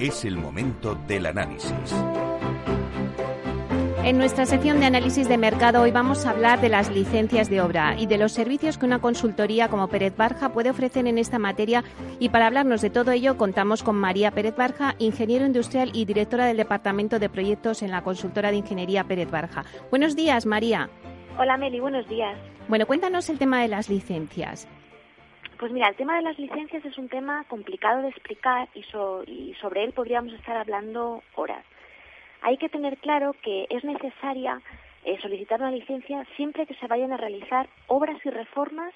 Es el momento del análisis. En nuestra sección de análisis de mercado hoy vamos a hablar de las licencias de obra y de los servicios que una consultoría como Pérez Barja puede ofrecer en esta materia y para hablarnos de todo ello contamos con María Pérez Barja, ingeniero industrial y directora del Departamento de Proyectos en la consultora de ingeniería Pérez Barja. Buenos días, María. Hola Meli, buenos días. Bueno, cuéntanos el tema de las licencias. Pues mira, el tema de las licencias es un tema complicado de explicar y, sobre él podríamos estar hablando horas. Hay que tener claro que es necesaria eh, solicitar una licencia siempre que se vayan a realizar obras y reformas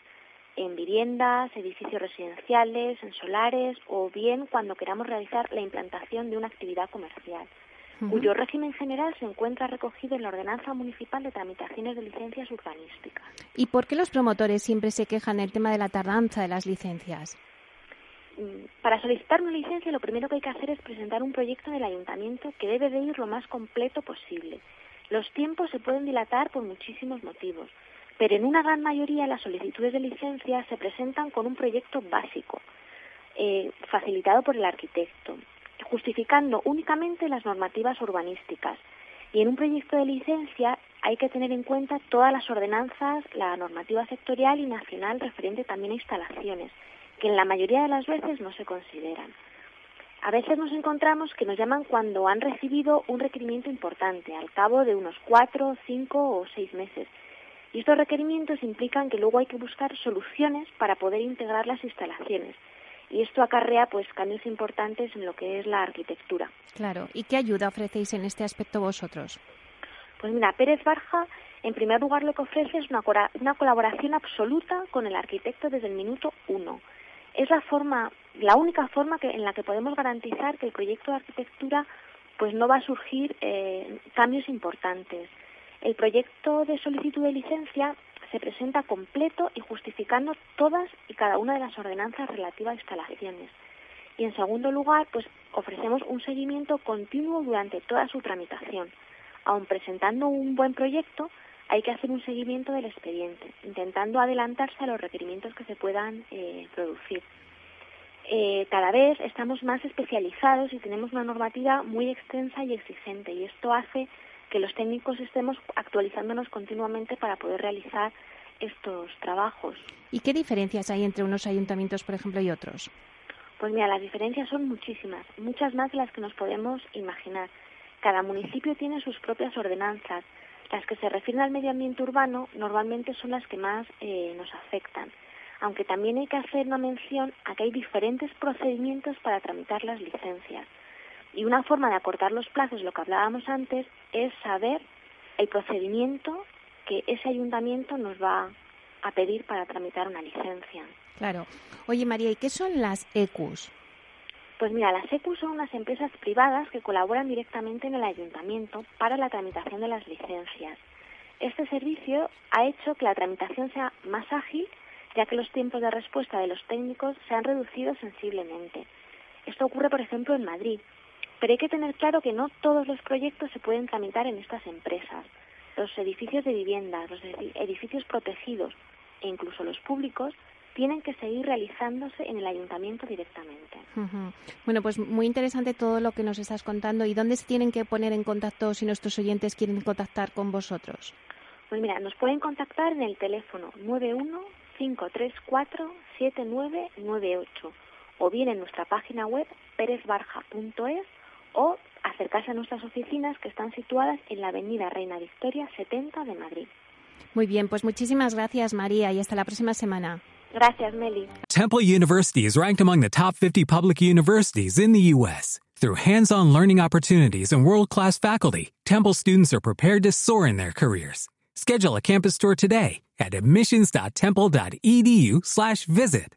en viviendas, edificios residenciales, en solares o bien cuando queramos realizar la implantación de una actividad comercial cuyo régimen general se encuentra recogido en la Ordenanza Municipal de Tramitaciones de Licencias Urbanísticas. ¿Y por qué los promotores siempre se quejan del tema de la tardanza de las licencias? Mm, para solicitar una licencia lo primero que hay que hacer es presentar un proyecto en el ayuntamiento que debe de ir lo más completo posible. Los tiempos se pueden dilatar por muchísimos motivos, pero en una gran mayoría las solicitudes de licencia se presentan con un proyecto básico, eh, facilitado por el arquitecto justificando únicamente las normativas urbanísticas. Y en un proyecto de licencia hay que tener en cuenta todas las ordenanzas, la normativa sectorial y nacional referente también a instalaciones, que en la mayoría de las veces no se consideran. A veces nos encontramos que nos llaman cuando han recibido un requerimiento importante, al cabo de unos cuatro, cinco o seis meses. Y estos requerimientos implican que luego hay que buscar soluciones para poder integrar las instalaciones y esto acarrea pues cambios importantes en lo que es la arquitectura. Claro, ¿y qué ayuda ofrecéis en este aspecto vosotros? Pues mira, Pérez Barja, en primer lugar lo que ofrece es una, una colaboración absoluta con el arquitecto desde el minuto uno. Es la forma, la única forma que, en la que podemos garantizar que el proyecto de arquitectura pues no va a surgir eh, cambios importantes. El proyecto de solicitud de licencia se presenta completo y justificando todas y cada una de las ordenanzas relativas a instalaciones. Y en segundo lugar, pues ofrecemos un seguimiento continuo durante toda su tramitación. Aun presentando un buen proyecto, hay que hacer un seguimiento del expediente, intentando adelantarse a los requerimientos que se puedan eh, producir. Eh, cada vez estamos más especializados y tenemos una normativa muy extensa y exigente y esto hace que los técnicos estemos actualizándonos continuamente para poder realizar estos trabajos. ¿Y qué diferencias hay entre unos ayuntamientos, por ejemplo, y otros? Pues mira, las diferencias son muchísimas, muchas más de las que nos podemos imaginar. Cada municipio tiene sus propias ordenanzas. Las que se refieren al medio ambiente urbano normalmente son las que más eh, nos afectan, aunque también hay que hacer una mención a que hay diferentes procedimientos para tramitar las licencias. Y una forma de acortar los plazos, lo que hablábamos antes, es saber el procedimiento que ese ayuntamiento nos va a pedir para tramitar una licencia. Claro. Oye, María, ¿y qué son las ECUs? Pues mira, las ECUs son unas empresas privadas que colaboran directamente en el ayuntamiento para la tramitación de las licencias. Este servicio ha hecho que la tramitación sea más ágil, ya que los tiempos de respuesta de los técnicos se han reducido sensiblemente. Esto ocurre, por ejemplo, en Madrid, pero hay que tener claro que no todos los proyectos se pueden tramitar en estas empresas. Los edificios de vivienda, los edificios protegidos e incluso los públicos tienen que seguir realizándose en el ayuntamiento directamente. Bueno, pues muy interesante todo lo que nos estás contando. ¿Y dónde se tienen que poner en contacto si nuestros oyentes quieren contactar con vosotros? Pues mira, nos pueden contactar en el teléfono 915347998 o bien en nuestra página web perezbarja.es o acercarse a nuestras oficinas que están situadas en la Avenida Reina Victoria 70 de Madrid. Muy bien, pues muchísimas gracias María y hasta la próxima semana. Gracias, Meli. Temple University is ranked among the top 50 public universities in the U.S. Through hands-on learning opportunities and world-class faculty, Temple students are prepared to soar in their careers. Schedule a campus tour today at admissions.temple.edu/visit.